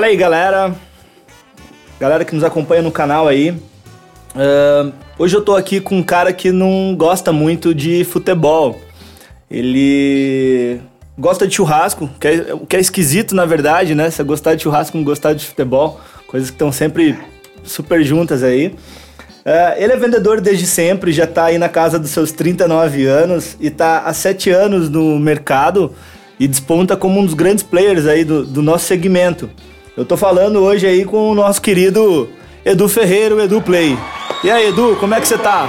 Fala aí, galera. Galera que nos acompanha no canal aí. Uh, hoje eu tô aqui com um cara que não gosta muito de futebol. Ele gosta de churrasco, que é, que é esquisito na verdade, né? Você gostar de churrasco não gostar de futebol, coisas que estão sempre super juntas aí. Uh, ele é vendedor desde sempre, já tá aí na casa dos seus 39 anos e tá há 7 anos no mercado e desponta como um dos grandes players aí do, do nosso segmento. Eu tô falando hoje aí com o nosso querido Edu Ferreira, o Edu Play. E aí, Edu, como é que você tá?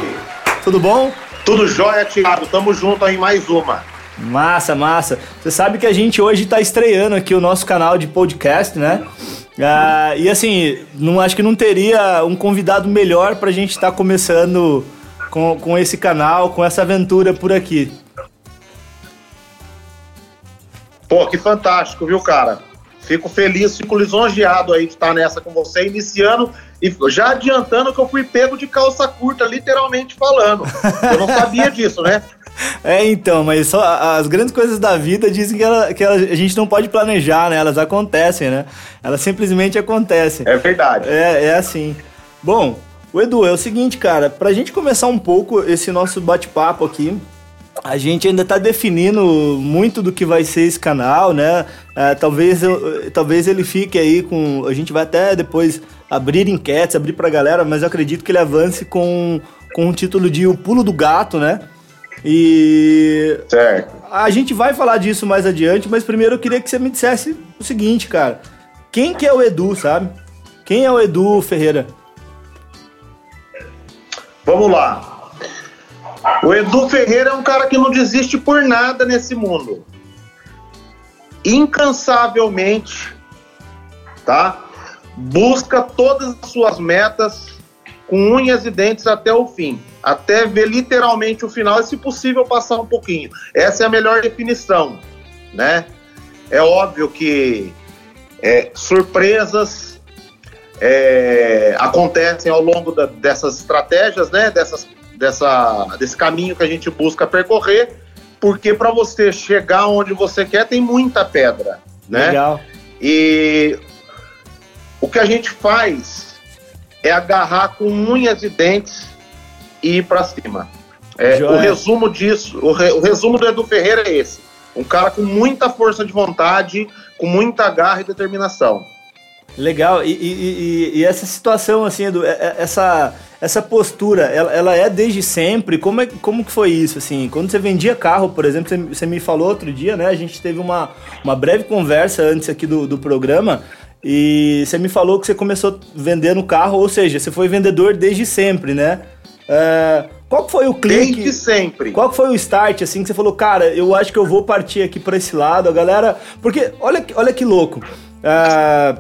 Tudo bom? Tudo jóia, Thiago. Tamo junto aí mais uma. Massa, massa. Você sabe que a gente hoje tá estreando aqui o nosso canal de podcast, né? Ah, e assim, não acho que não teria um convidado melhor pra gente estar tá começando com, com esse canal, com essa aventura por aqui. Pô, que fantástico, viu, cara? Fico feliz, fico lisonjeado aí de estar nessa com você, iniciando e já adiantando que eu fui pego de calça curta, literalmente falando. Eu não sabia disso, né? É, então, mas só as grandes coisas da vida dizem que, ela, que ela, a gente não pode planejar, né? Elas acontecem, né? Elas simplesmente acontecem. É verdade. É, é assim. Bom, o Edu, é o seguinte, cara, pra gente começar um pouco esse nosso bate-papo aqui, a gente ainda está definindo muito do que vai ser esse canal, né? É, talvez, eu, talvez ele fique aí com. A gente vai até depois abrir enquetes, abrir para a galera, mas eu acredito que ele avance com, com o título de O Pulo do Gato, né? E. Certo. A gente vai falar disso mais adiante, mas primeiro eu queria que você me dissesse o seguinte, cara. Quem que é o Edu, sabe? Quem é o Edu Ferreira? Vamos lá. O Edu Ferreira é um cara que não desiste por nada nesse mundo. Incansavelmente, tá? Busca todas as suas metas com unhas e dentes até o fim, até ver literalmente o final e, se possível, passar um pouquinho. Essa é a melhor definição, né? É óbvio que é, surpresas é, acontecem ao longo da, dessas estratégias, né? Dessas dessa, desse caminho que a gente busca percorrer, porque para você chegar onde você quer tem muita pedra, né? Legal. E o que a gente faz é agarrar com unhas e dentes e ir para cima. É, o resumo disso, o, re, o resumo do Edu Ferreira é esse: um cara com muita força de vontade, com muita garra e determinação. Legal, e, e, e, e essa situação, assim, Edu, é, é, essa, essa postura, ela, ela, é desde sempre? Como, é, como que foi isso, assim? Quando você vendia carro, por exemplo, você, você, me falou outro dia, né? A gente teve uma, uma breve conversa antes aqui do, do programa, e você me falou que você começou vendendo carro, ou seja, você foi vendedor desde sempre, né? É, qual foi o clique? Desde sempre. Qual foi o start, assim, que você falou, cara, eu acho que eu vou partir aqui para esse lado, a galera... Porque, olha, olha que louco, é,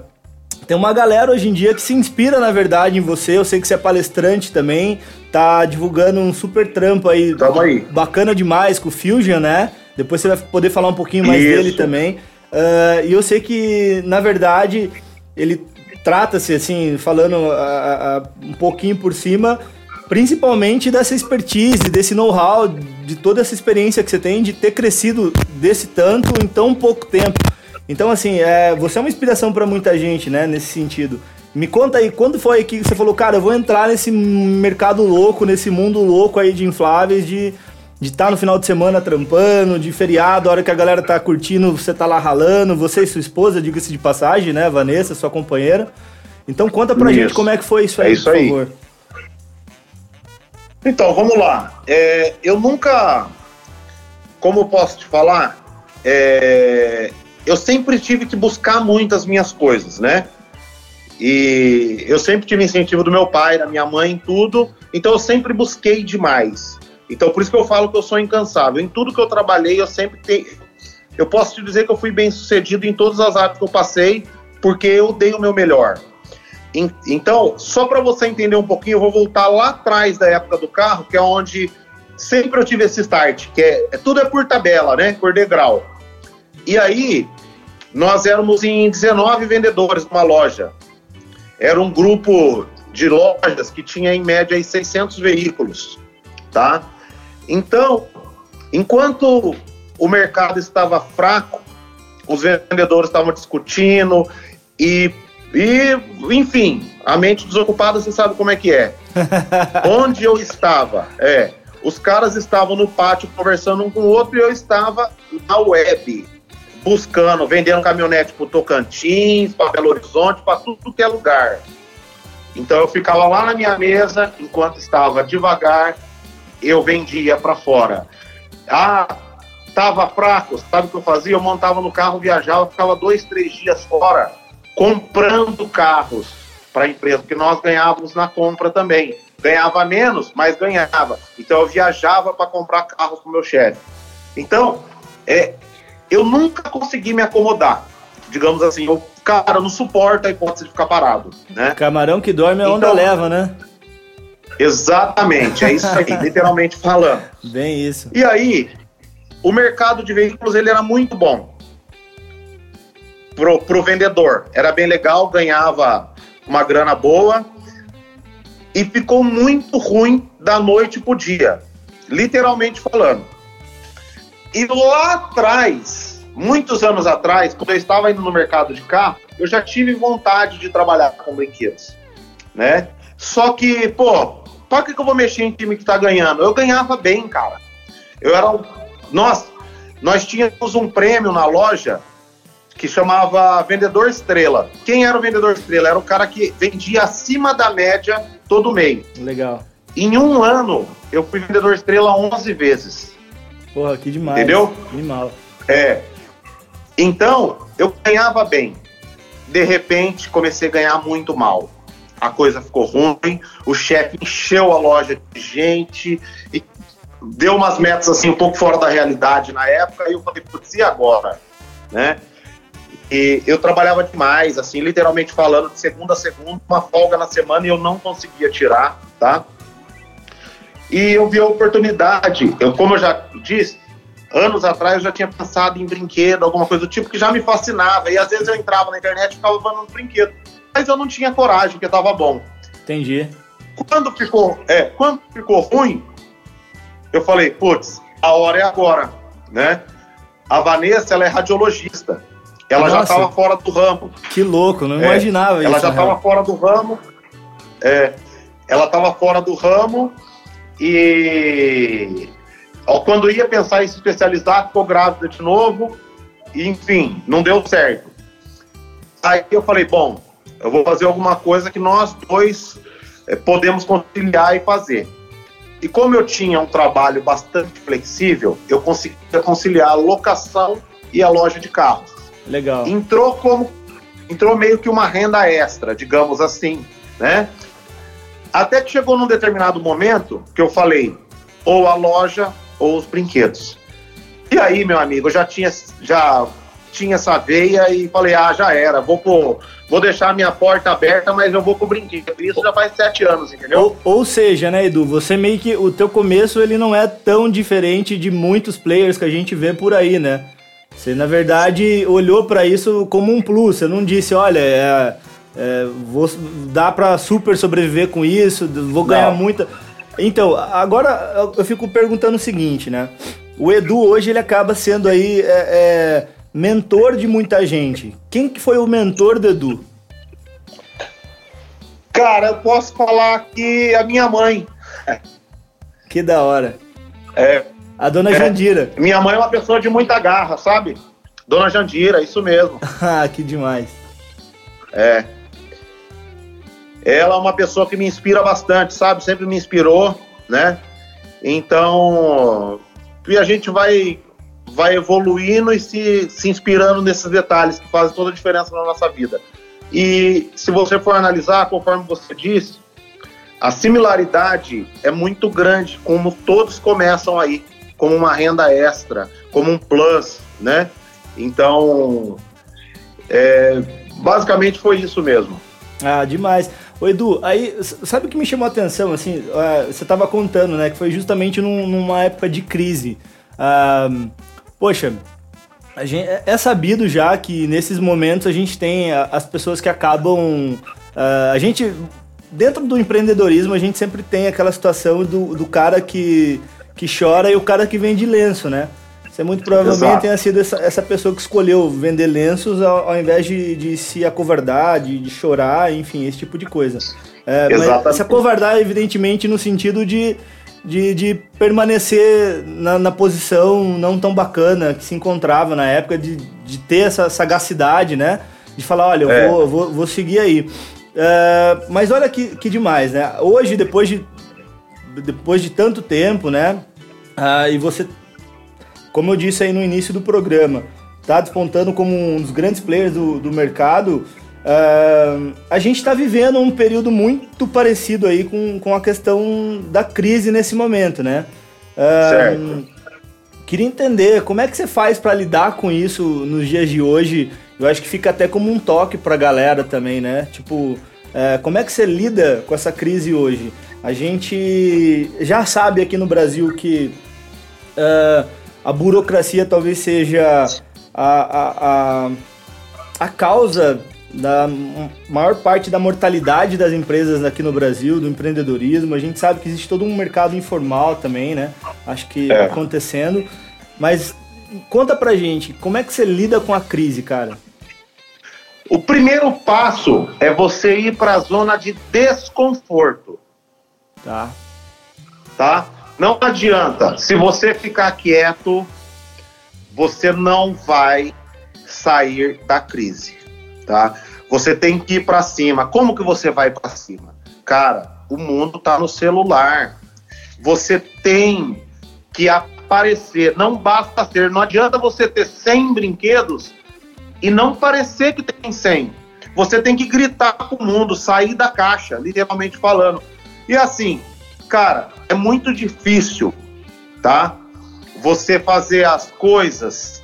tem uma galera hoje em dia que se inspira, na verdade, em você. Eu sei que você é palestrante também, tá divulgando um super trampo aí, aí. bacana demais com o Fusion, né? Depois você vai poder falar um pouquinho mais Isso. dele também. Uh, e eu sei que, na verdade, ele trata-se, assim, falando um pouquinho por cima, principalmente dessa expertise, desse know-how, de toda essa experiência que você tem de ter crescido desse tanto em tão pouco tempo. Então, assim, é, você é uma inspiração para muita gente, né, nesse sentido. Me conta aí, quando foi que você falou, cara, eu vou entrar nesse mercado louco, nesse mundo louco aí de infláveis, de de estar tá no final de semana trampando, de feriado, a hora que a galera tá curtindo, você tá lá ralando, você e sua esposa, diga-se de passagem, né, Vanessa, sua companheira. Então conta pra isso. gente como é que foi isso aí, é isso por aí. favor. Então, vamos lá. É, eu nunca, como eu posso te falar, é, eu sempre tive que buscar muito as minhas coisas, né? E eu sempre tive incentivo do meu pai, da minha mãe, em tudo. Então eu sempre busquei demais. Então por isso que eu falo que eu sou incansável. Em tudo que eu trabalhei, eu sempre tenho. Eu posso te dizer que eu fui bem sucedido em todas as áreas que eu passei, porque eu dei o meu melhor. Então, só para você entender um pouquinho, eu vou voltar lá atrás da época do carro, que é onde sempre eu tive esse start, que é, tudo é por tabela, né? Por degrau. E aí, nós éramos em 19 vendedores numa loja. Era um grupo de lojas que tinha em média aí 600 veículos, tá? Então, enquanto o mercado estava fraco, os vendedores estavam discutindo E, e, enfim, a mente desocupada, você sabe como é que é. Onde eu estava, é, os caras estavam no pátio conversando um com o outro e eu estava na web, buscando, vendendo caminhonete para Tocantins, para Belo Horizonte, para tudo que é lugar. Então eu ficava lá na minha mesa, enquanto estava devagar, eu vendia para fora. Ah, estava fraco, sabe o que eu fazia? Eu montava no carro, viajava, ficava dois, três dias fora, comprando carros para a empresa, porque nós ganhávamos na compra também. Ganhava menos, mas ganhava. Então eu viajava para comprar carros com meu chefe. Então, é, eu nunca consegui me acomodar. Digamos assim, eu, cara, eu não suporto a hipótese de ficar parado. Né? Camarão que dorme a onda então, leva, né? Exatamente, é isso aí, literalmente falando. Bem isso. E aí, o mercado de veículos ele era muito bom pro, pro vendedor. Era bem legal, ganhava uma grana boa e ficou muito ruim da noite pro dia, literalmente falando. E lá atrás, muitos anos atrás, quando eu estava indo no mercado de carro, eu já tive vontade de trabalhar com brinquedos, né? Só que, pô, para que, eu vou mexer em time que tá ganhando? Eu ganhava bem, cara. Eu era um... Nós, nós tínhamos um prêmio na loja que chamava Vendedor Estrela. Quem era o Vendedor Estrela? Era o cara que vendia acima da média todo mês. Legal. Em um ano, eu fui Vendedor Estrela 11 vezes. Porra, que demais. Entendeu? Animal. É. Então, eu ganhava bem. De repente, comecei a ganhar muito mal. A coisa ficou ruim, o chefe encheu a loja de gente e deu umas metas assim um pouco fora da realidade na época, e eu falei, putz, e agora? Né? E eu trabalhava demais, assim, literalmente falando, de segunda a segunda, uma folga na semana e eu não conseguia tirar, tá? E eu vi a oportunidade, eu, como eu já disse, anos atrás eu já tinha pensado em brinquedo, alguma coisa do tipo que já me fascinava. E às vezes eu entrava na internet e ficava falando brinquedo. Mas eu não tinha coragem, porque tava bom. Entendi. Quando ficou, é, quando ficou ruim, eu falei, putz, a hora é agora, né? A Vanessa, ela é radiologista. Ela Nossa, já estava fora do ramo. Que louco, não é, imaginava ela isso. Ela já estava fora do ramo. É, ela estava fora do ramo e quando ia pensar em se especializar, ficou grávida de novo, e enfim, não deu certo. Aí eu falei, bom, eu vou fazer alguma coisa que nós dois é, podemos conciliar e fazer. E como eu tinha um trabalho bastante flexível, eu conseguia conciliar a locação e a loja de carros. Legal. Entrou como entrou meio que uma renda extra, digamos assim, né? Até que chegou num determinado momento que eu falei, ou a loja ou os brinquedos. E aí, meu amigo, eu já tinha, já tinha essa veia e falei, ah, já era, vou pro, vou deixar a minha porta aberta, mas eu vou pro brinquedo. Isso já faz sete anos, entendeu? Ou, ou, seja, né, Edu, você meio que, o teu começo ele não é tão diferente de muitos players que a gente vê por aí, né? Você, na verdade, olhou para isso como um plus, você não disse, olha, é é, vou, dá para super sobreviver com isso, vou ganhar Não. muita. Então, agora eu fico perguntando o seguinte, né? O Edu hoje ele acaba sendo aí é, é, mentor de muita gente. Quem que foi o mentor do Edu? Cara, eu posso falar que a minha mãe. Que da hora. É. A dona é, Jandira. Minha mãe é uma pessoa de muita garra, sabe? Dona Jandira, isso mesmo. ah, que demais. É. Ela é uma pessoa que me inspira bastante, sabe? Sempre me inspirou, né? Então, e a gente vai vai evoluindo e se, se inspirando nesses detalhes que fazem toda a diferença na nossa vida. E se você for analisar, conforme você disse, a similaridade é muito grande, como todos começam aí, como uma renda extra, como um plus, né? Então, é, basicamente foi isso mesmo. Ah, demais. Ô Edu, aí, sabe o que me chamou a atenção, assim, uh, você estava contando, né, que foi justamente num, numa época de crise. Uh, poxa, gente, é, é sabido já que nesses momentos a gente tem as pessoas que acabam... Uh, a gente, dentro do empreendedorismo, a gente sempre tem aquela situação do, do cara que, que chora e o cara que vende lenço, né? Você muito provavelmente Exato. tenha sido essa, essa, pessoa que escolheu vender lenços ao, ao invés de, de se acovardar, de, de, chorar, enfim, esse tipo de coisa. É, mas se acovardar, evidentemente, no sentido de, de, de permanecer na, na, posição não tão bacana que se encontrava na época, de, de ter essa sagacidade, né? De falar, olha, eu é. vou, vou, vou seguir aí. É, mas olha que, que demais, né? Hoje, depois de, depois de tanto tempo, né? Ah, e você como eu disse aí no início do programa, está despontando como um dos grandes players do, do mercado. Uh, a gente está vivendo um período muito parecido aí com, com a questão da crise nesse momento, né? Uh, certo. Queria entender como é que você faz para lidar com isso nos dias de hoje. Eu acho que fica até como um toque para a galera também, né? Tipo, uh, como é que você lida com essa crise hoje? A gente já sabe aqui no Brasil que uh, a burocracia talvez seja a, a, a, a causa da maior parte da mortalidade das empresas aqui no Brasil, do empreendedorismo. A gente sabe que existe todo um mercado informal também, né? Acho que é. acontecendo. Mas conta pra gente, como é que você lida com a crise, cara? O primeiro passo é você ir para a zona de desconforto. Tá. Tá? Não adianta. Se você ficar quieto, você não vai sair da crise, tá? Você tem que ir para cima. Como que você vai para cima? Cara, o mundo tá no celular. Você tem que aparecer. Não basta ser. Não adianta você ter 100 brinquedos e não parecer que tem 100. Você tem que gritar com o mundo, sair da caixa, literalmente falando. E assim, cara, é muito difícil, tá? Você fazer as coisas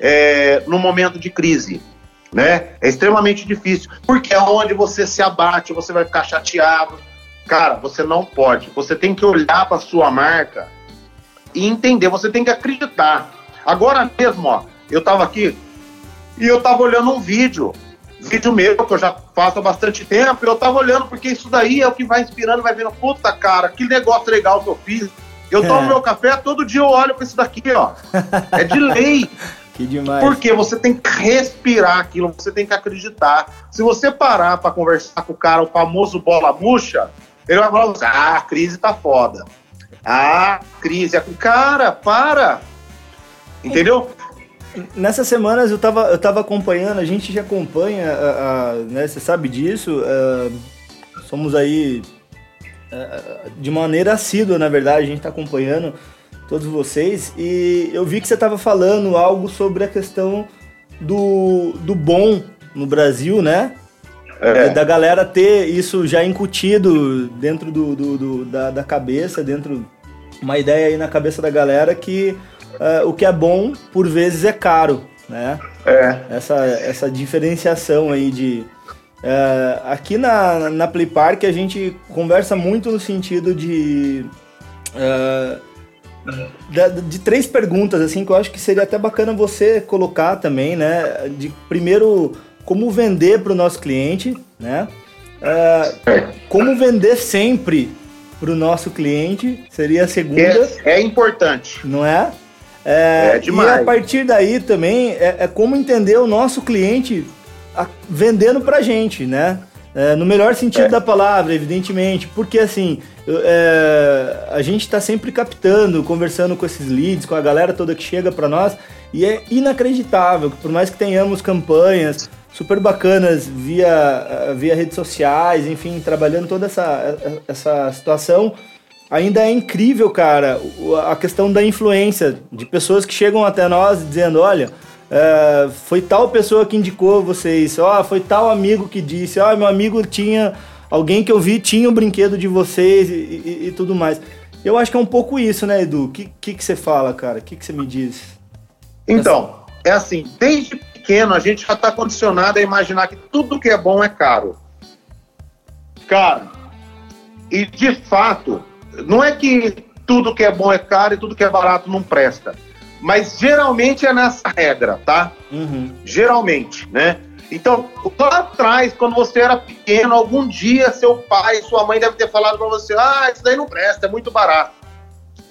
é, no momento de crise, né? É extremamente difícil, porque é onde você se abate, você vai ficar chateado. Cara, você não pode. Você tem que olhar para sua marca e entender. Você tem que acreditar. Agora mesmo, ó, eu tava aqui e eu tava olhando um vídeo vídeo meu, que eu já faço há bastante tempo, eu tava olhando, porque isso daí é o que vai inspirando, vai vendo, puta cara, que negócio legal que eu fiz. Eu tomo é. meu café, todo dia eu olho para isso daqui, ó. É de lei. que demais. Porque você tem que respirar aquilo, você tem que acreditar. Se você parar para conversar com o cara, o famoso bola murcha, ele vai falar ah, a crise tá foda. Ah, crise. Cara, para. Entendeu? Nessas semanas eu tava, eu tava acompanhando, a gente já acompanha, a, a né, você sabe disso, uh, somos aí uh, de maneira assídua, na verdade, a gente está acompanhando todos vocês e eu vi que você estava falando algo sobre a questão do, do bom no Brasil, né? É. Da galera ter isso já incutido dentro do, do, do da, da cabeça, dentro uma ideia aí na cabeça da galera que uh, o que é bom, por vezes, é caro, né? É. Essa, essa diferenciação aí de... Uh, aqui na, na Play Park a gente conversa muito no sentido de... Uh, de, de, três perguntas, assim, que eu acho que seria até bacana você colocar também, né? De primeiro, como vender para o nosso cliente, né? Uh, como vender sempre para o nosso cliente seria a segunda. É, é importante. Não é? É, é demais. E a partir daí também é, é como entender o nosso cliente a, vendendo pra gente, né? É, no melhor sentido é. da palavra, evidentemente, porque assim, é, a gente está sempre captando, conversando com esses leads, com a galera toda que chega para nós, e é inacreditável que por mais que tenhamos campanhas super bacanas via, via redes sociais, enfim, trabalhando toda essa, essa situação, ainda é incrível, cara, a questão da influência de pessoas que chegam até nós dizendo, olha, é, foi tal pessoa que indicou vocês, ó, foi tal amigo que disse, ó, meu amigo tinha, alguém que eu vi tinha o um brinquedo de vocês e, e, e, tudo mais. Eu acho que é um pouco isso, né, Edu? O que, que, você fala, cara? O que, que você me diz? Então, é assim, desde pequeno a gente já está condicionado a imaginar que tudo que é bom é caro. Cara, e de fato, não é que tudo que é bom é caro e tudo que é barato não presta. Mas geralmente é nessa regra, tá? Uhum. Geralmente, né? Então, lá atrás, quando você era pequeno, algum dia seu pai, sua mãe deve ter falado para você: ah, isso daí não presta, é muito barato.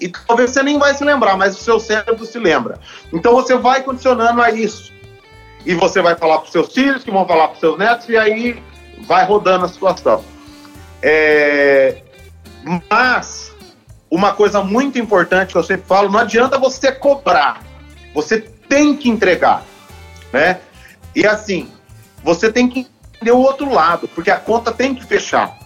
e talvez você nem vai se lembrar, mas o seu cérebro se lembra. Então você vai condicionando a isso. E você vai falar para seus filhos, que vão falar para seus netos, e aí vai rodando a situação. É... Mas, uma coisa muito importante que eu sempre falo, não adianta você cobrar, você tem que entregar, né? E assim, você tem que entender o outro lado, porque a conta tem que fechar.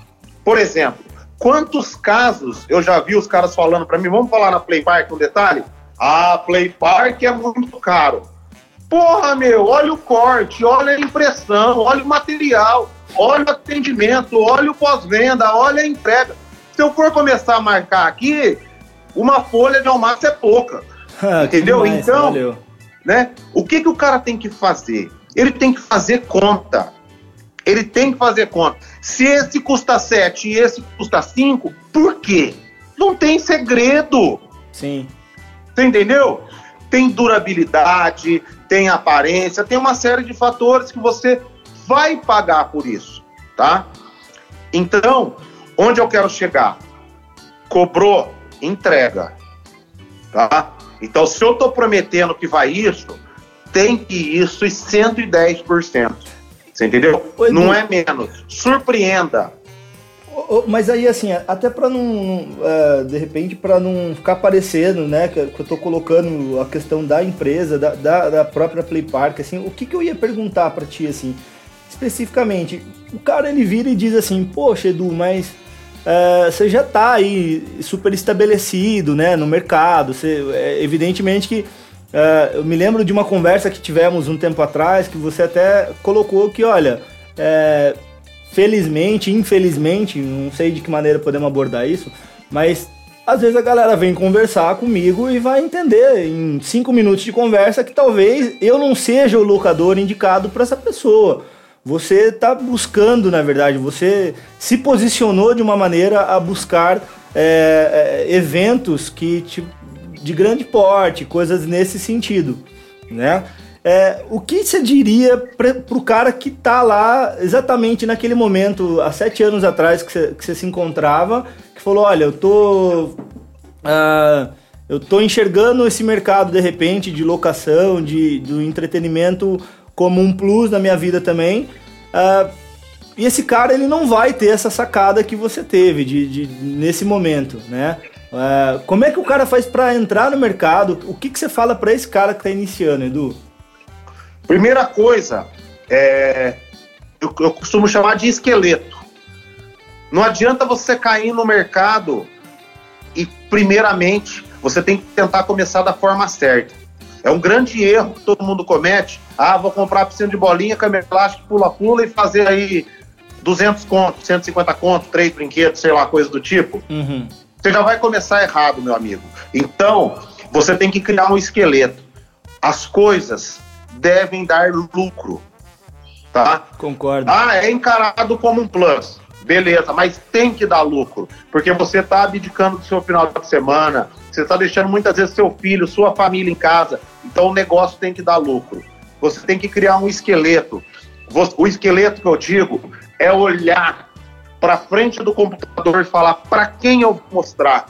Por exemplo, quantos casos eu já vi os caras falando para mim, vamos falar na Play Park um detalhe? Ah, Play Park é muito caro. Porra, meu, olha o corte, olha a impressão, olha o material, olha o atendimento, olha o pós-venda, olha a entrega. Se eu for começar a marcar aqui, uma folha de almaço é pouca. Ah, entendeu? Demais, então, valeu. né? O que, que o cara tem que fazer? Ele tem que fazer conta. Ele tem que fazer conta. Se esse custa 7 e esse custa 5, por quê? Não tem segredo. Sim. Você entendeu? Tem durabilidade, tem aparência, tem uma série de fatores que você vai pagar por isso, tá? Então, onde eu quero chegar? Cobrou, entrega, tá? Então, se eu estou prometendo que vai isso, tem que ir isso e 110%. Você entendeu? Oi, não é menos. Surpreenda. Mas aí, assim, até para não, uh, de repente, para não ficar parecendo, né, que, eu tô colocando a questão da empresa, da, da, da própria Play Park, assim, o que, que eu ia perguntar para ti, assim, especificamente? O cara, ele vira e diz assim, poxa, Edu, mas uh, você já tá aí super estabelecido, né, no mercado, você, é, evidentemente que Uh, eu me lembro de uma conversa que tivemos um tempo atrás que você até colocou que, olha, é, felizmente, infelizmente, não sei de que maneira podemos abordar isso, mas às vezes a galera vem conversar comigo e vai entender em cinco minutos de conversa que talvez eu não seja o locador indicado para essa pessoa. Você está buscando, na verdade, você se posicionou de uma maneira a buscar é, é, eventos que te de grande porte, coisas nesse sentido, né? É, o que você diria para o cara que está lá exatamente naquele momento, há sete anos atrás que você, que se encontrava, que falou, olha, eu tô, uh, eu tô enxergando esse mercado de repente de locação, de, do entretenimento como um plus na minha vida também. Uh, e esse cara ele não vai ter essa sacada que você teve de, de nesse momento, né? É, como é que o cara faz para entrar no mercado? O que, que você fala para esse cara que está iniciando, Edu? Primeira coisa, é, eu, eu costumo chamar de esqueleto. Não adianta você cair no mercado e, primeiramente, você tem que tentar começar da forma certa. É um grande erro que todo mundo comete. Ah, vou comprar piscina de bolinha, câmera elástica, pula-pula e fazer aí 200 contos, 150 contos, três brinquedos, sei lá, coisa do tipo. Uhum você já vai começar errado, meu amigo. Então, você tem que criar um esqueleto. As coisas devem dar lucro, tá? Concordo. Ah, é encarado como um plus. Beleza, mas tem que dar lucro, porque você está abdicando do seu final de semana, você está deixando muitas vezes seu filho, sua família em casa, então o negócio tem que dar lucro. Você tem que criar um esqueleto. O esqueleto que eu digo é olhar para frente do computador e falar para quem eu vou mostrar.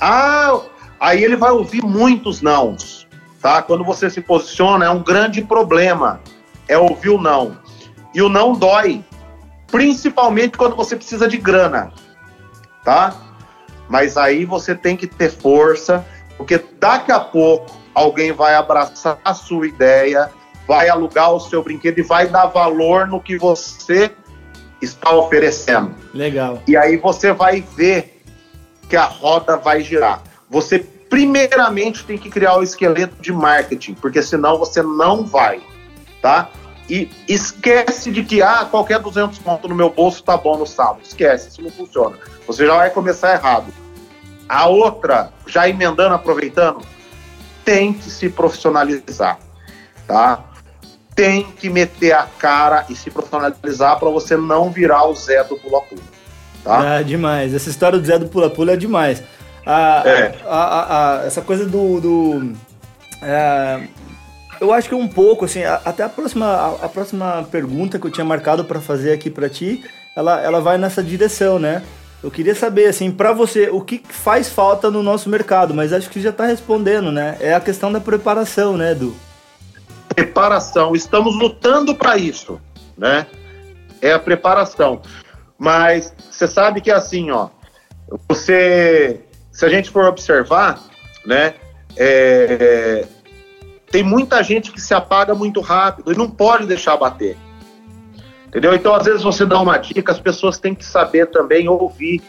Ah, aí ele vai ouvir muitos nãos, tá? Quando você se posiciona, é um grande problema, é ouvir o não. E o não dói, principalmente quando você precisa de grana, tá? Mas aí você tem que ter força, porque daqui a pouco alguém vai abraçar a sua ideia, vai alugar o seu brinquedo e vai dar valor no que você está oferecendo. Legal. E aí você vai ver que a roda vai girar. Você primeiramente tem que criar o esqueleto de marketing, porque senão você não vai, tá? E esquece de que, ah, qualquer 200 pontos no meu bolso tá bom no sábado. Esquece, isso não funciona. Você já vai começar errado. A outra, já emendando, aproveitando, tem que se profissionalizar, tá? tem que meter a cara e se profissionalizar para você não virar o Zé do pula-pula. Tá? Ah, demais. Essa história do Zé do pula-pula é demais. A, é. a, a, a, essa coisa do. do é, eu acho que um pouco, assim, até a próxima, a, próxima pergunta que eu tinha marcado para fazer aqui para ti, ela, ela vai nessa direção, né? eu queria saber, assim, para você, o que faz falta no nosso mercado? Mas acho que já está respondendo, né? É a questão da preparação, né, Edu? Preparação. Estamos lutando para isso, né? É a preparação. Mas você sabe que é assim, ó. Você, se a gente for observar, né? É, tem muita gente que se apaga muito rápido e não pode deixar bater. Entendeu? Então, às vezes, você dá uma dica, as pessoas têm que saber também ouvir,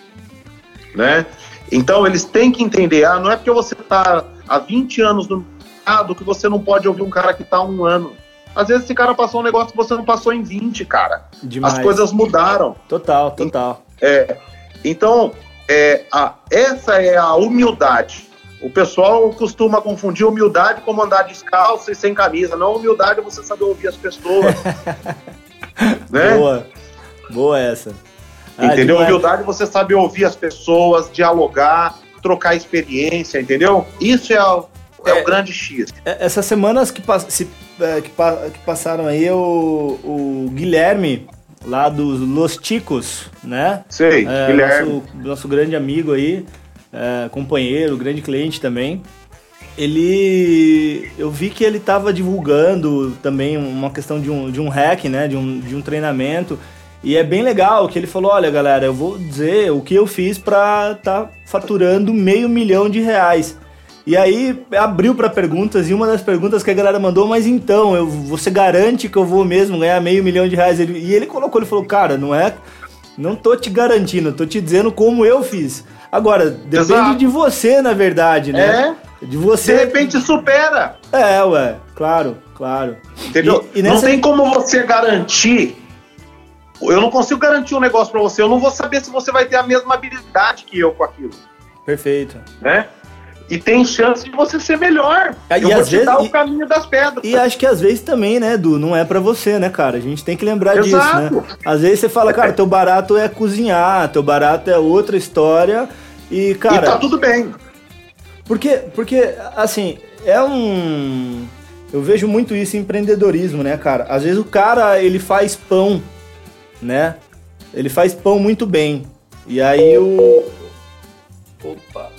né? Então, eles têm que entender, ah, não é porque você está há 20 anos no mercado que você não pode ouvir um cara que está há um ano. Às vezes esse cara passou um negócio que você não passou em 20, cara. Demais. As coisas mudaram. Total, total. É, então, é, a, essa é a humildade. O pessoal costuma confundir humildade com andar descalço e sem camisa. Não, humildade é você saber ouvir as pessoas. né? Boa. Boa essa. Ah, entendeu? Humildade é você saber ouvir as pessoas, dialogar, trocar experiência, entendeu? Isso é, o, é, é o grande X. É, essas semanas que, se, é, que, que, passaram aí, o, o Guilherme, lá dos Los Ticos, né? Sei, é, Guilherme. Nosso, nosso grande amigo aí é, companheiro, grande cliente também. Ele. Eu vi que ele estava divulgando também uma questão de um, de um hack, né? De um, de um treinamento. E é bem legal que ele falou: olha, galera, eu vou dizer o que eu fiz para estar tá faturando meio milhão de reais. E aí abriu para perguntas e uma das perguntas que a galera mandou, mas então, eu, você garante que eu vou mesmo ganhar meio milhão de reais? E ele colocou, ele falou, cara, não é, não tô te garantindo, tô te dizendo como eu fiz. Agora, depende Exato. de você, na verdade, né? É. De você. De repente supera. É, ué, claro, claro. Entendeu? E, e nessa... Não tem como você garantir. Eu não consigo garantir um negócio para você. Eu não vou saber se você vai ter a mesma habilidade que eu com aquilo. Perfeito. Né? E tem chance de você ser melhor. E eu vou te vezes, dar o caminho das pedras. E acho que às vezes também, né, Edu, não é para você, né, cara? A gente tem que lembrar Exato. disso, né? Às vezes você fala, cara, teu barato é cozinhar, teu barato é outra história e, cara. E tá tudo bem. Porque, porque, assim, é um. Eu vejo muito isso em empreendedorismo, né, cara? Às vezes o cara, ele faz pão, né? Ele faz pão muito bem. E aí o. Opa!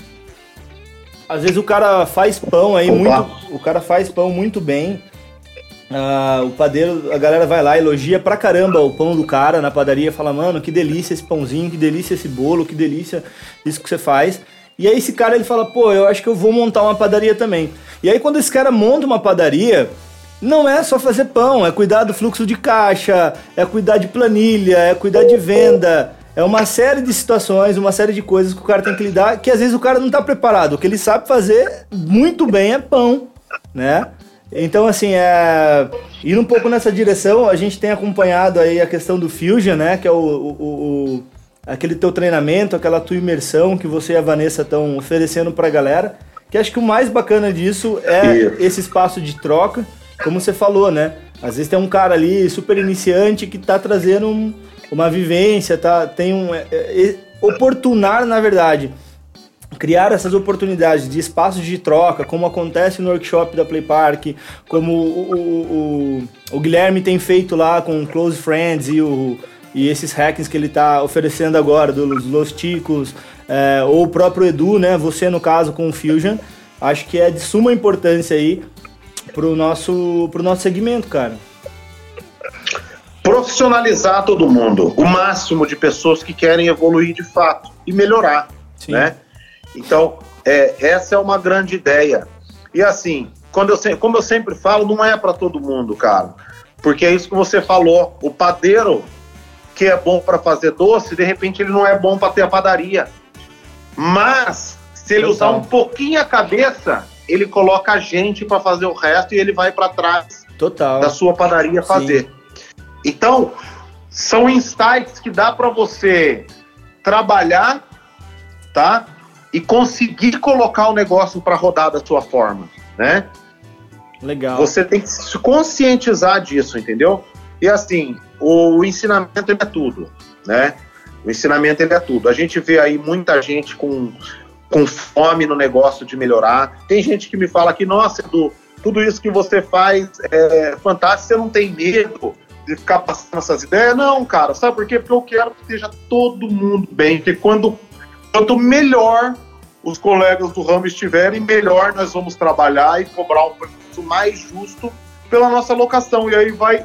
Às vezes o cara faz pão aí Opa. muito. O cara faz pão muito bem. Ah, o padeiro, a galera vai lá, elogia pra caramba o pão do cara na padaria, fala, mano, que delícia esse pãozinho, que delícia esse bolo, que delícia isso que você faz. E aí esse cara ele fala, pô, eu acho que eu vou montar uma padaria também. E aí quando esse cara monta uma padaria, não é só fazer pão, é cuidar do fluxo de caixa, é cuidar de planilha, é cuidar de venda, é uma série de situações, uma série de coisas que o cara tem que lidar, que às vezes o cara não tá preparado. O que ele sabe fazer muito bem é pão, né? Então, assim, é... indo um pouco nessa direção, a gente tem acompanhado aí a questão do Fusion, né? Que é o, o, o aquele teu treinamento, aquela tua imersão que você e a Vanessa estão oferecendo para a galera. Que acho que o mais bacana disso é esse espaço de troca, como você falou, né? Às vezes tem um cara ali super iniciante que está trazendo um, uma vivência, tá? Tem um é, é, oportunar, na verdade, criar essas oportunidades de espaços de troca, como acontece no workshop da Play Park, como o, o, o, o Guilherme tem feito lá com Close Friends e, o, e esses hackings que ele está oferecendo agora, dos Los Ticos, é, ou o próprio Edu, né? Você no caso com o Fusion, acho que é de suma importância aí pro nosso, pro nosso segmento, cara. Profissionalizar todo mundo, o máximo de pessoas que querem evoluir de fato e melhorar, Sim. né? Então, é, essa é uma grande ideia. E assim, quando eu, como eu sempre falo, não é para todo mundo, cara. Porque é isso que você falou. O padeiro que é bom para fazer doce, de repente ele não é bom para ter a padaria. Mas, se ele usar um pouquinho a cabeça, ele coloca a gente para fazer o resto e ele vai para trás Total. da sua padaria fazer. Sim. Então, são insights que dá para você trabalhar, tá? E conseguir colocar o negócio para rodar da sua forma, né? Legal. Você tem que se conscientizar disso, entendeu? E assim, o ensinamento é tudo, né? O ensinamento é tudo. A gente vê aí muita gente com, com fome no negócio de melhorar. Tem gente que me fala que, nossa, Edu, tudo isso que você faz é fantástico, você não tem medo de ficar passando essas ideias. Não, cara, sabe por quê? Porque eu quero que esteja todo mundo bem, porque quando, quanto melhor os colegas do ramo estiverem, melhor nós vamos trabalhar e cobrar um preço mais justo pela nossa locação. E aí vai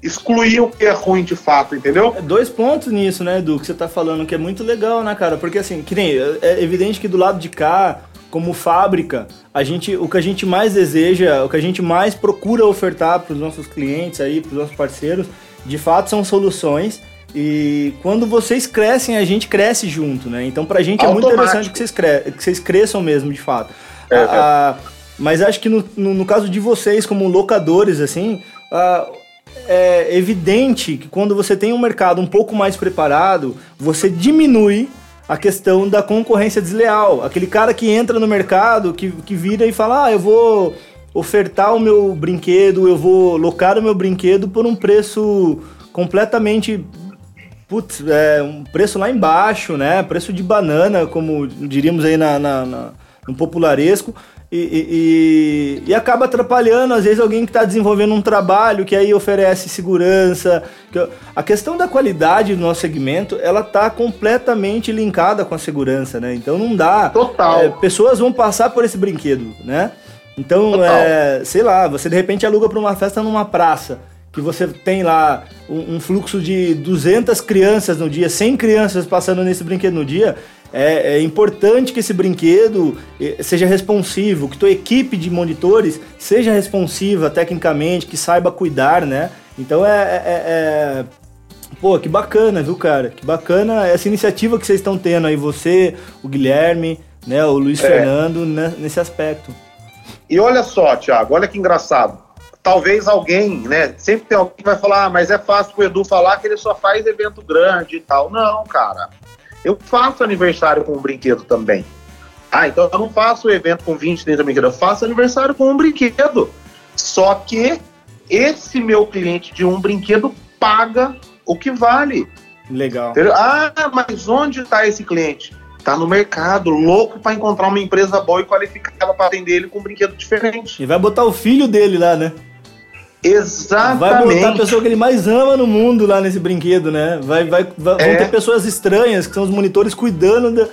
excluir o que é ruim de fato, entendeu? É dois pontos nisso, né, Edu, que você tá falando, que é muito legal, né, cara? Porque assim, que nem, é evidente que do lado de cá, como fábrica, a gente, o que a gente mais deseja, o que a gente mais procura ofertar para os nossos clientes aí, para os nossos parceiros, de fato são soluções. E quando vocês crescem, a gente cresce junto, né? Então pra gente é muito interessante que vocês, cre que vocês cresçam mesmo, de fato. É, a, a, mas acho que no, no, no, caso de vocês, como locadores, assim, a, é evidente que quando você tem um mercado um pouco mais preparado, você diminui a questão da concorrência desleal. Aquele cara que entra no mercado, que, que vira e fala, ah, eu vou ofertar o meu brinquedo, eu vou locar o meu brinquedo por um preço completamente putz, é um preço lá embaixo, né? Preço de banana, como diríamos aí na, na, na no popularesco. E, e, e, acaba atrapalhando, às vezes, alguém que está desenvolvendo um trabalho que aí oferece segurança. A questão da qualidade do nosso segmento, ela está completamente linkada com a segurança, né? Então não dá. Total. É, pessoas vão passar por esse brinquedo, né? Então, é, sei lá, você de repente aluga para uma festa numa praça que você tem lá um, um, fluxo de 200 crianças no dia, 100 crianças passando nesse brinquedo no dia, é, é, importante que esse brinquedo eh, seja responsivo, que tua equipe de monitores seja responsiva tecnicamente, que saiba cuidar, né? Então é, é, é, é Pô, que bacana, viu, cara? Que bacana essa iniciativa que vocês estão tendo aí, você, o Guilherme, né, o Luiz é. Fernando, né, nesse aspecto. E olha só, Thiago, olha que engraçado. Talvez alguém, né? Sempre tem alguém que vai falar, ah, mas é fácil o Edu falar que ele só faz evento grande e tal. Não, cara. Eu faço aniversário com um brinquedo também. Ah, então eu não faço evento com 20, 30 brinquedos, eu faço aniversário com um brinquedo. Só que esse meu cliente de um brinquedo paga o que vale. Legal. Ah, mas onde está esse cliente? Está no mercado, louco para encontrar uma empresa boa e qualificada para atender ele com um brinquedo diferente. E vai botar o filho dele lá, né? Exatamente. Vai botar a pessoa que ele mais ama no mundo lá nesse brinquedo, né? Vai, vai, vai é. Vão ter pessoas estranhas, que são os monitores, cuidando da,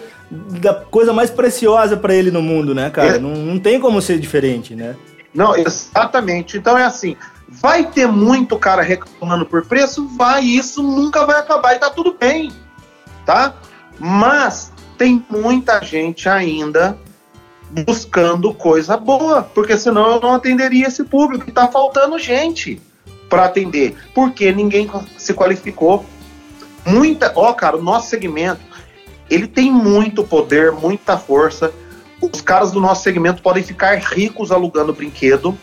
da coisa mais preciosa para ele no mundo, né, cara? É. Não, não tem como ser diferente, né? Não, exatamente. Então é assim, vai ter muito cara reclamando por preço? Vai, isso nunca vai acabar e tá tudo bem, tá? Mas tem muita gente ainda buscando coisa boa, porque senão eu não atenderia esse público. Está faltando gente para atender, porque ninguém se qualificou. Muita, ó, cara, o nosso segmento ele tem muito poder, muita força. Os caras do nosso segmento podem ficar ricos alugando brinquedo,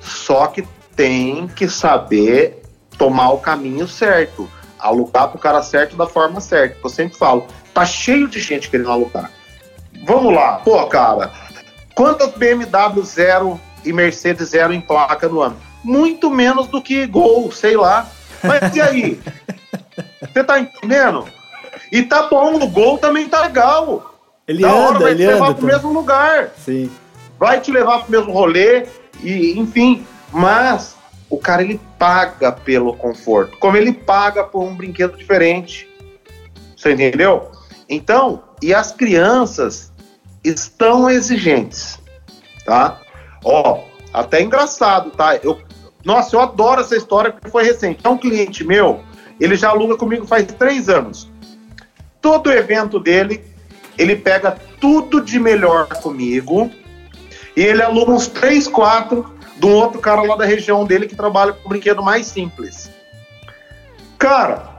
só que tem que saber tomar o caminho certo, alugar para o cara certo da forma certa. Eu sempre falo, tá cheio de gente querendo alugar Vamos lá. Pô, cara, quantas BMW zero e Mercedes zero em placa no ano? Muito menos do que Gol, sei lá. Mas e aí? Você tá entendendo? E tá bom, o Gol também tá legal. Ele da anda, hora vai te levar anda, pro mesmo lugar. Sim. Vai te levar pro mesmo rolê, e enfim. Mas o cara ele paga pelo conforto, como ele paga por um brinquedo diferente. Você entendeu? Então, e as crianças estão exigentes, tá? Ó, até engraçado, tá? Eu, nossa, eu adoro essa história porque foi recente. É um cliente meu, ele já aluga comigo faz três anos. Todo evento dele, ele pega tudo de melhor comigo e ele aluga uns três, quatro de um outro cara lá da região dele que trabalha com brinquedo mais simples. Cara,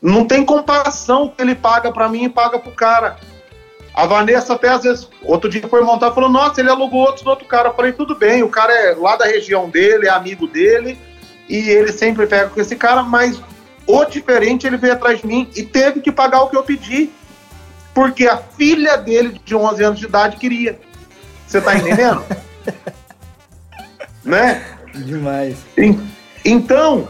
não tem comparação que ele paga para mim e paga pro cara. A Vanessa até às vezes, outro dia foi montar, falou, nossa, ele alugou outro do outro cara. Eu falei, tudo bem, o cara é lá da região dele, é amigo dele, e ele sempre pega com esse cara, mas o diferente, ele veio atrás de mim e teve que pagar o que eu pedi. Porque a filha dele, de 11 anos de idade, queria. Você tá entendendo? né? Demais. Então,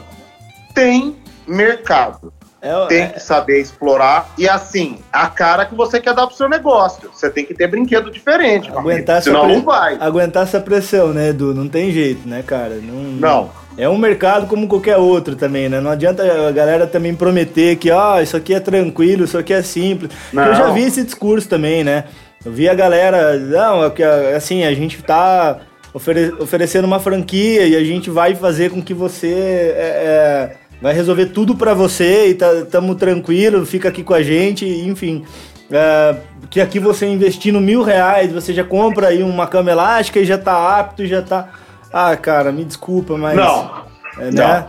tem mercado. É, tem é... que saber explorar. E assim, a cara que você quer dar pro seu negócio. Você tem que ter brinquedo diferente. Aguentar senão pre... não vai. Aguentar essa pressão, né, Edu? Não tem jeito, né, cara? Não. não. é um mercado como qualquer outro também, né? Não adianta a galera também prometer que, ó, oh, isso aqui é tranquilo, isso aqui é simples. Eu já vi esse discurso também, né? Eu vi a galera, não, é assim, a gente tá ofere oferecendo uma franquia e a gente vai fazer com que você é, é, vai resolver tudo para você e tá, tamo tranquilo, fica aqui com a gente, enfim. É, que aqui você investindo mil reais, você já compra aí uma cama elástica e já tá apto, já tá. Ah, cara, me desculpa, mas. Não. É, né? não.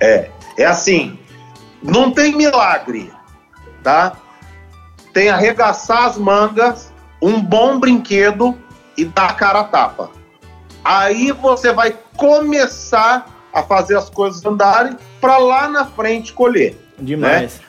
É, é assim. Não tem milagre, tá? Tem arregaçar as mangas, um bom brinquedo e dar a cara a tapa. Aí você vai começar a fazer as coisas andarem para lá na frente colher. Demais. Né?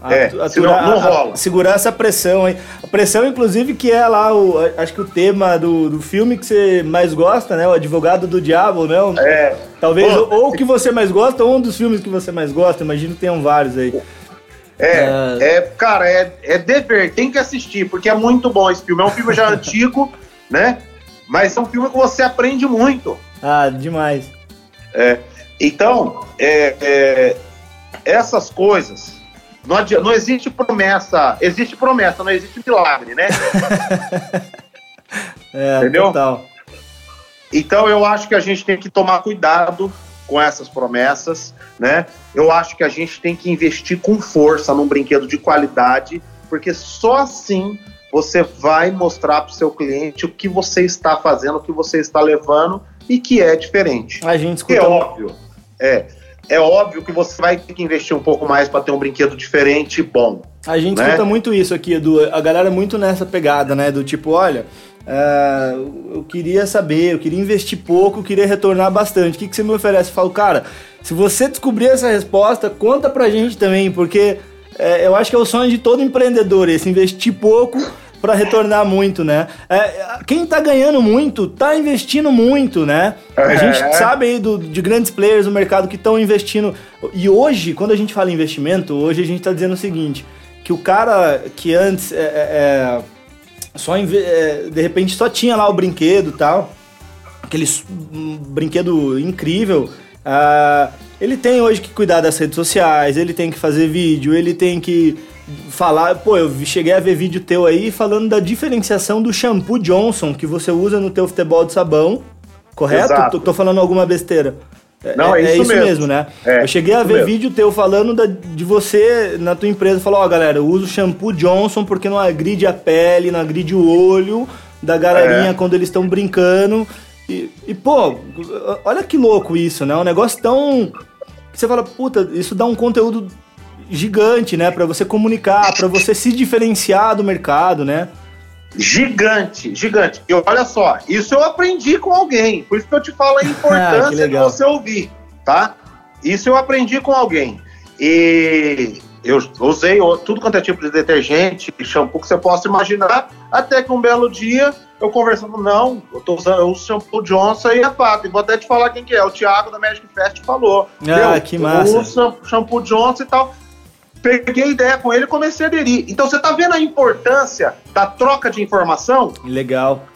A, é, aturar, não, não rola. A, segurar essa pressão aí. A pressão, inclusive, que é lá, o, acho que o tema do, do filme que você mais gosta, né? O Advogado do Diabo, né? É. Talvez, Pô, ou o que você mais gosta, ou um dos filmes que você mais gosta. Imagino que tenham vários aí. É, é, é cara, é, é dever, tem que assistir, porque é muito bom esse filme. É um filme já antigo, né? Mas é um filme que você aprende muito. Ah, demais. É, então, é, é, essas coisas, não, adianta, não existe promessa, existe promessa, não existe milagre, né? é, Entendeu? Total. Então eu acho que a gente tem que tomar cuidado com essas promessas, né? Eu acho que a gente tem que investir com força num brinquedo de qualidade, porque só assim você vai mostrar para o seu cliente o que você está fazendo, o que você está levando e que é diferente. A gente escuta... É óbvio. É, é óbvio que você vai ter que investir um pouco mais para ter um brinquedo diferente e bom. A gente né? escuta muito isso aqui, Edu. A galera é muito nessa pegada, né? Do tipo, olha, uh, eu queria saber, eu queria investir pouco, eu queria retornar bastante. O que, que você me oferece? Eu falo, cara, se você descobrir essa resposta, conta pra gente também, porque é, eu acho que é o sonho de todo empreendedor, esse investir pouco para retornar muito, né? É, quem tá ganhando muito, tá investindo muito, né? A é. gente sabe aí do, de grandes players no mercado que estão investindo. E hoje, quando a gente fala em investimento, hoje a gente tá dizendo o seguinte, que o cara que antes é, é, é só é, de repente só tinha lá o brinquedo tal, aquele um brinquedo incrível. Uh, ele tem hoje que cuidar das redes sociais, ele tem que fazer vídeo, ele tem que falar. Pô, eu cheguei a ver vídeo teu aí falando da diferenciação do shampoo Johnson que você usa no teu futebol de sabão. Correto? Tô, tô, falando alguma besteira. É, Não, é, é, é isso, mesmo, mesmo né? É, eu cheguei a ver mesmo. vídeo teu falando da, de você na tua empresa. Falou, ó, oh, galera, eu uso shampoo Johnson porque não agride a pele, não agride o olho da galerinha é. quando eles estão brincando. E, e, pô, olha que louco isso, né? Um negócio tão. Você fala, puta, isso dá um conteúdo gigante, né? Para você comunicar, para você se diferenciar do mercado, né? Gigante, gigante. E olha só, isso eu aprendi com alguém. Por isso que eu te falo a importância ah, de você ouvir, tá? Isso eu aprendi com alguém. E eu usei tudo quanto é tipo de detergente, shampoo que você possa imaginar, até que um belo dia eu conversando, não, eu tô usando eu uso shampoo Johnson e é fato. E vou até te falar quem que é. O Thiago da Magic Fest falou. Ah, que massa. Eu uso shampoo Johnson e tal peguei ideia com ele e comecei a aderir. Então você tá vendo a importância da troca de informação? Legal.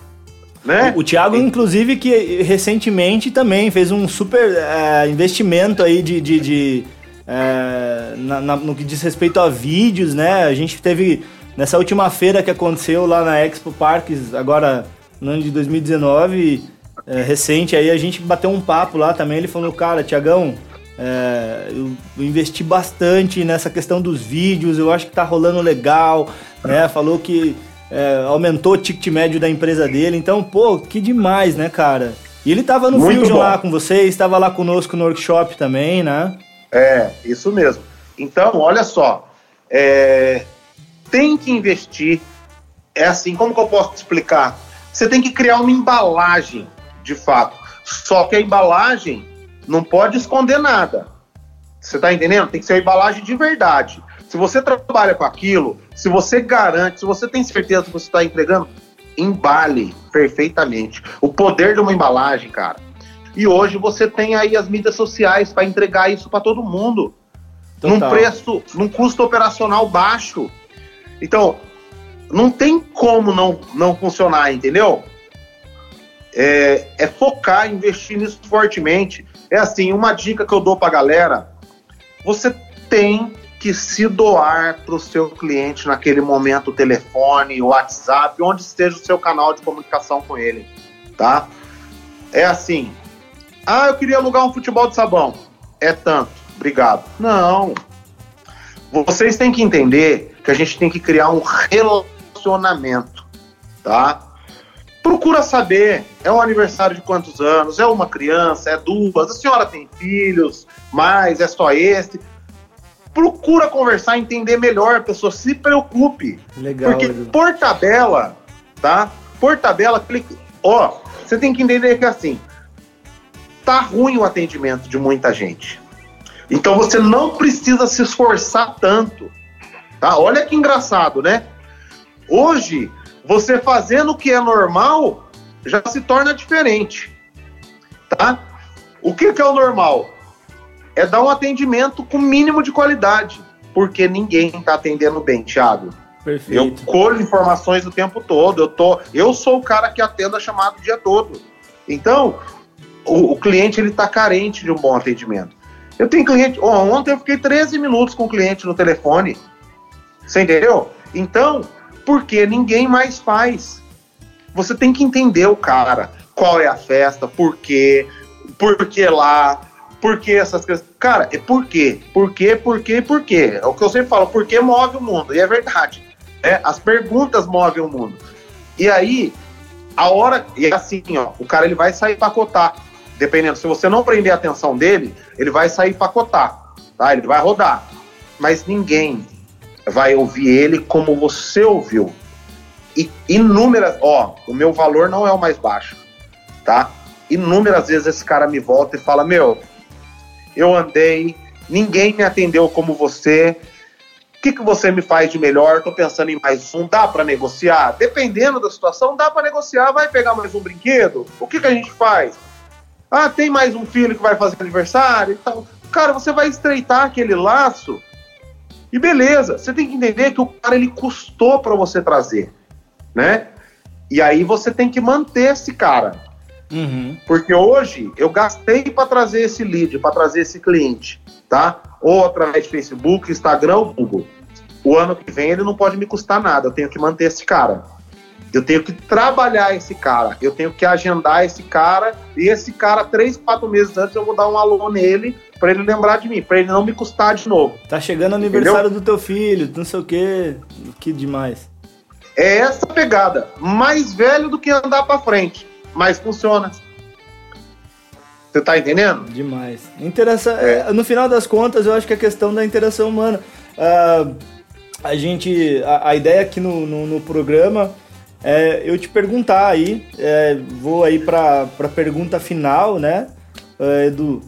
Né? O, o Thiago, inclusive, que recentemente também fez um super é, investimento aí de. de, de é, na, na, no que diz respeito a vídeos, né? A gente teve nessa última feira que aconteceu lá na Expo Parques, agora no ano de 2019, é, recente, aí a gente bateu um papo lá também. Ele falou, cara, Tiagão, é, eu, investi bastante nessa questão dos vídeos, eu acho que tá rolando legal, né? Falou que é, aumentou o ticket médio da empresa dele, então, pô, que demais, né, cara? E ele tava no Muito Fusion bom. lá com vocês, estava lá conosco no workshop também, né? É, isso mesmo. Então, olha só, é, tem que investir. É assim, como que eu posso te explicar? Você tem que criar uma embalagem, de fato. Só que a embalagem não pode esconder nada. Você está entendendo? Tem que ser a embalagem de verdade. Se você trabalha com aquilo, se você garante, se você tem certeza que você está entregando, embale perfeitamente. O poder de uma embalagem, cara. E hoje você tem aí as mídias sociais para entregar isso para todo mundo. Total. Num preço, num custo operacional baixo. Então, não tem como não, não funcionar, entendeu? É, é focar, investir nisso fortemente. É assim, uma dica que eu dou pra galera, você tem que se doar para seu cliente naquele momento, telefone, WhatsApp, onde esteja o seu canal de comunicação com ele, tá? É assim, ah, eu queria alugar um futebol de sabão, é tanto, obrigado. Não, vocês têm que entender que a gente tem que criar um relacionamento, tá? Procura saber, é o aniversário de quantos anos, é uma criança, é duas, a senhora tem filhos, mais, é só esse. Procura conversar, entender melhor a pessoa, se preocupe. Legal. Porque por tabela, tá? Por tabela, ó, você tem que entender que assim, tá ruim o atendimento de muita gente. Então você não precisa se esforçar tanto. Tá? Olha que engraçado, né? Hoje, você fazendo o que é normal já se torna diferente. Tá? O que, que é o normal? É dar um atendimento com mínimo de qualidade. Porque ninguém está atendendo bem, Thiago. Perfeito. Eu colho informações o tempo todo. Eu, tô, eu sou o cara que atendo a chamada o dia todo. Então, o, o cliente ele está carente de um bom atendimento. Eu tenho cliente. Oh, ontem eu fiquei 13 minutos com o cliente no telefone. Você entendeu? Então, porque ninguém mais faz. Você tem que entender o cara. Qual é a festa, por quê, por que lá, por que essas coisas. Cara, é por quê? Por quê, por quê, por quê? É o que eu sempre falo, por que move o mundo? E é verdade. É, as perguntas movem o mundo. E aí, a hora. E é assim, ó, o cara ele vai sair para cotar dependendo, se você não prender a atenção dele, ele vai sair pacotar, tá? Ele vai rodar. Mas ninguém vai ouvir ele como você ouviu. E inúmeras, ó, o meu valor não é o mais baixo, tá? Inúmeras vezes esse cara me volta e fala: Meu, eu andei, ninguém me atendeu como você. O que, que você me faz de melhor? Tô pensando em mais um. Dá para negociar? Dependendo da situação, dá para negociar. Vai pegar mais um brinquedo? O que, que a gente faz? Ah, tem mais um filho que vai fazer aniversário e tal. Cara, você vai estreitar aquele laço e beleza. Você tem que entender que o cara ele custou para você trazer, né? E aí você tem que manter esse cara. Uhum. Porque hoje eu gastei para trazer esse lead, para trazer esse cliente, tá? Ou através de Facebook, Instagram ou Google. O ano que vem ele não pode me custar nada, eu tenho que manter esse cara. Eu tenho que trabalhar esse cara, eu tenho que agendar esse cara, e esse cara, três, quatro meses antes, eu vou dar um alô nele para ele lembrar de mim, para ele não me custar de novo. Tá chegando o aniversário Entendeu? do teu filho, não sei o que, que demais. É essa pegada, mais velho do que andar para frente, mas funciona. Você tá entendendo? Demais. Interessa, é. No final das contas, eu acho que a questão da interação humana. Uh, a gente. A, a ideia aqui no, no, no programa é, eu te perguntar aí, é, vou aí para a pergunta final, né, é, Edu?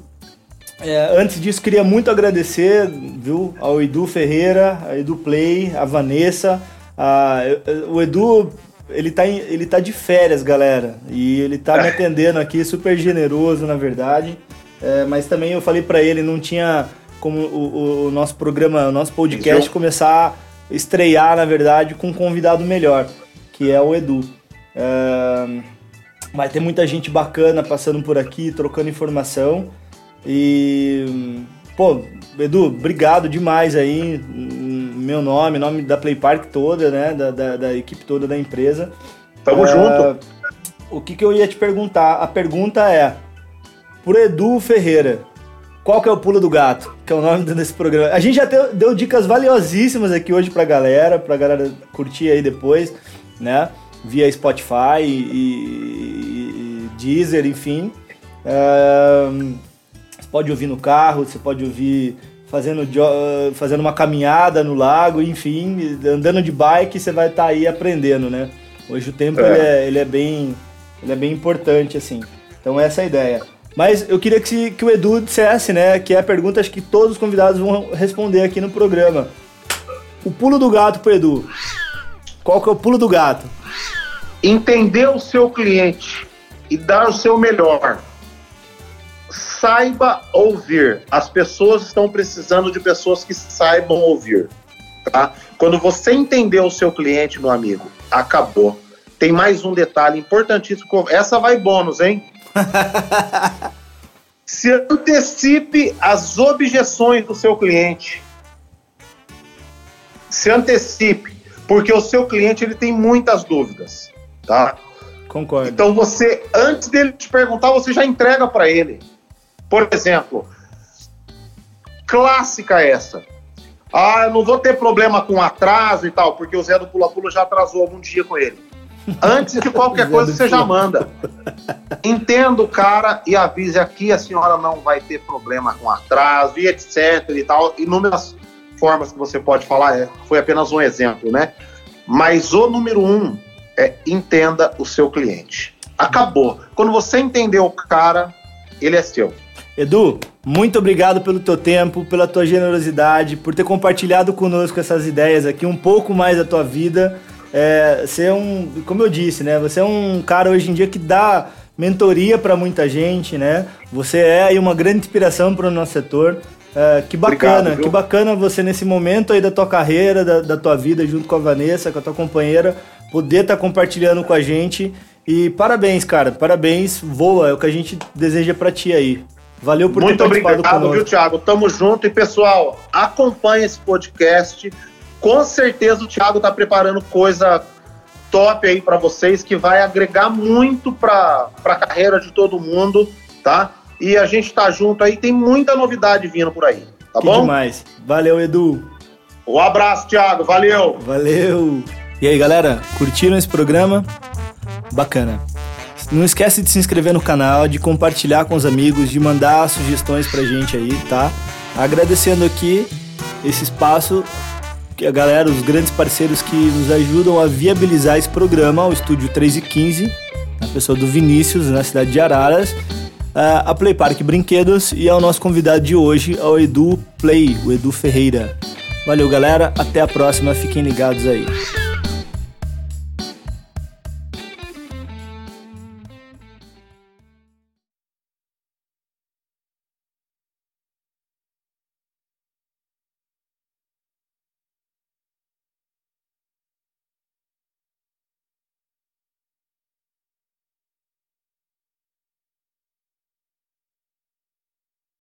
É, antes disso, queria muito agradecer, viu, ao Edu Ferreira, a Edu Play, a Vanessa, a, o Edu, ele tá, em, ele tá de férias, galera, e ele tá me atendendo aqui, super generoso, na verdade, é, mas também eu falei para ele, não tinha como o, o, nosso programa, o nosso podcast começar a estrear, na verdade, com um convidado melhor que é o Edu. Vai ter muita gente bacana passando por aqui, trocando informação. E, pô, Edu, obrigado demais aí. Meu nome, nome da Play Park toda, né? Da, da, da equipe toda da empresa. Tamo junto. O que, que eu ia te perguntar? A pergunta é: pro Edu Ferreira, qual que é o pulo do gato? Que é o nome desse programa. A gente já deu dicas valiosíssimas aqui hoje pra galera, pra galera curtir aí depois né? Via Spotify e, e, e Deezer, enfim. você pode ouvir no carro, você pode ouvir fazendo, fazendo uma caminhada no lago, enfim, andando de bike, você vai estar tá aí aprendendo, né? Hoje o tempo é. Ele, é, ele, é, bem, ele é bem importante, assim. Então essa é a ideia. Mas eu queria que, que o Edu dissesse, né? Que é a pergunta acho que todos os convidados vão responder aqui no programa. O pulo do gato pro Edu. Qual que é o pulo do gato? Entender o seu cliente e dar o seu melhor. Saiba ouvir. As pessoas estão precisando de pessoas que saibam ouvir. Tá? Quando você entender o seu cliente, meu amigo, acabou. Tem mais um detalhe importantíssimo. Essa vai bônus, hein? Se antecipe as objeções do seu cliente. Se antecipe, porque o seu cliente ele tem muitas dúvidas, tá? Concordo. Então você, antes dele te perguntar, você já entrega para ele. Por exemplo, clássica essa. Ah, eu não vou ter problema com atraso e tal, porque o Zé do Pula Pula já atrasou algum dia com ele. Antes de qualquer coisa, você já manda. Entenda o cara e avise aqui, a senhora não vai ter problema com atraso e etc e tal. Inúmeras formas que você pode falar, é, foi apenas um exemplo, né? Mas o número um é entenda o seu cliente. Acabou. Quando você entendeu o cara, ele é seu. Edu, muito obrigado pelo teu tempo, pela tua generosidade, por ter compartilhado conosco essas ideias aqui, um pouco mais da tua vida. É, você é um, como eu disse, né? Você é um cara hoje em dia que dá mentoria para muita gente, né? Você é uma grande inspiração para o nosso setor. É, que bacana, Obrigado, que bacana você nesse momento aí da tua carreira, da, da, tua vida, junto com a Vanessa, com a tua companheira, poder estar tá compartilhando com a gente. E parabéns, cara, parabéns, voa, é o que a gente deseja para ti aí. Valeu por Muito ter participado obrigado, conosco. viu, Thiago? Tamo junto. E, pessoal, acompanhe esse podcast. Com certeza o Thiago tá preparando coisa top aí para vocês que vai agregar muito para a carreira de todo mundo, tá? E a gente tá junto aí, tem muita novidade vindo por aí, tá que bom? demais. Valeu, Edu. Um abraço, Thiago. Valeu. Valeu. E aí, galera, curtiram esse programa? Bacana. Não esquece de se inscrever no canal, de compartilhar com os amigos, de mandar sugestões pra gente aí, tá? Agradecendo aqui esse espaço, que a galera, os grandes parceiros que nos ajudam a viabilizar esse programa, o Estúdio 3 e 15, a pessoa do Vinícius, na cidade de Araras, a Play Park Brinquedos e ao nosso convidado de hoje, ao Edu Play, o Edu Ferreira. Valeu, galera. Até a próxima. Fiquem ligados aí.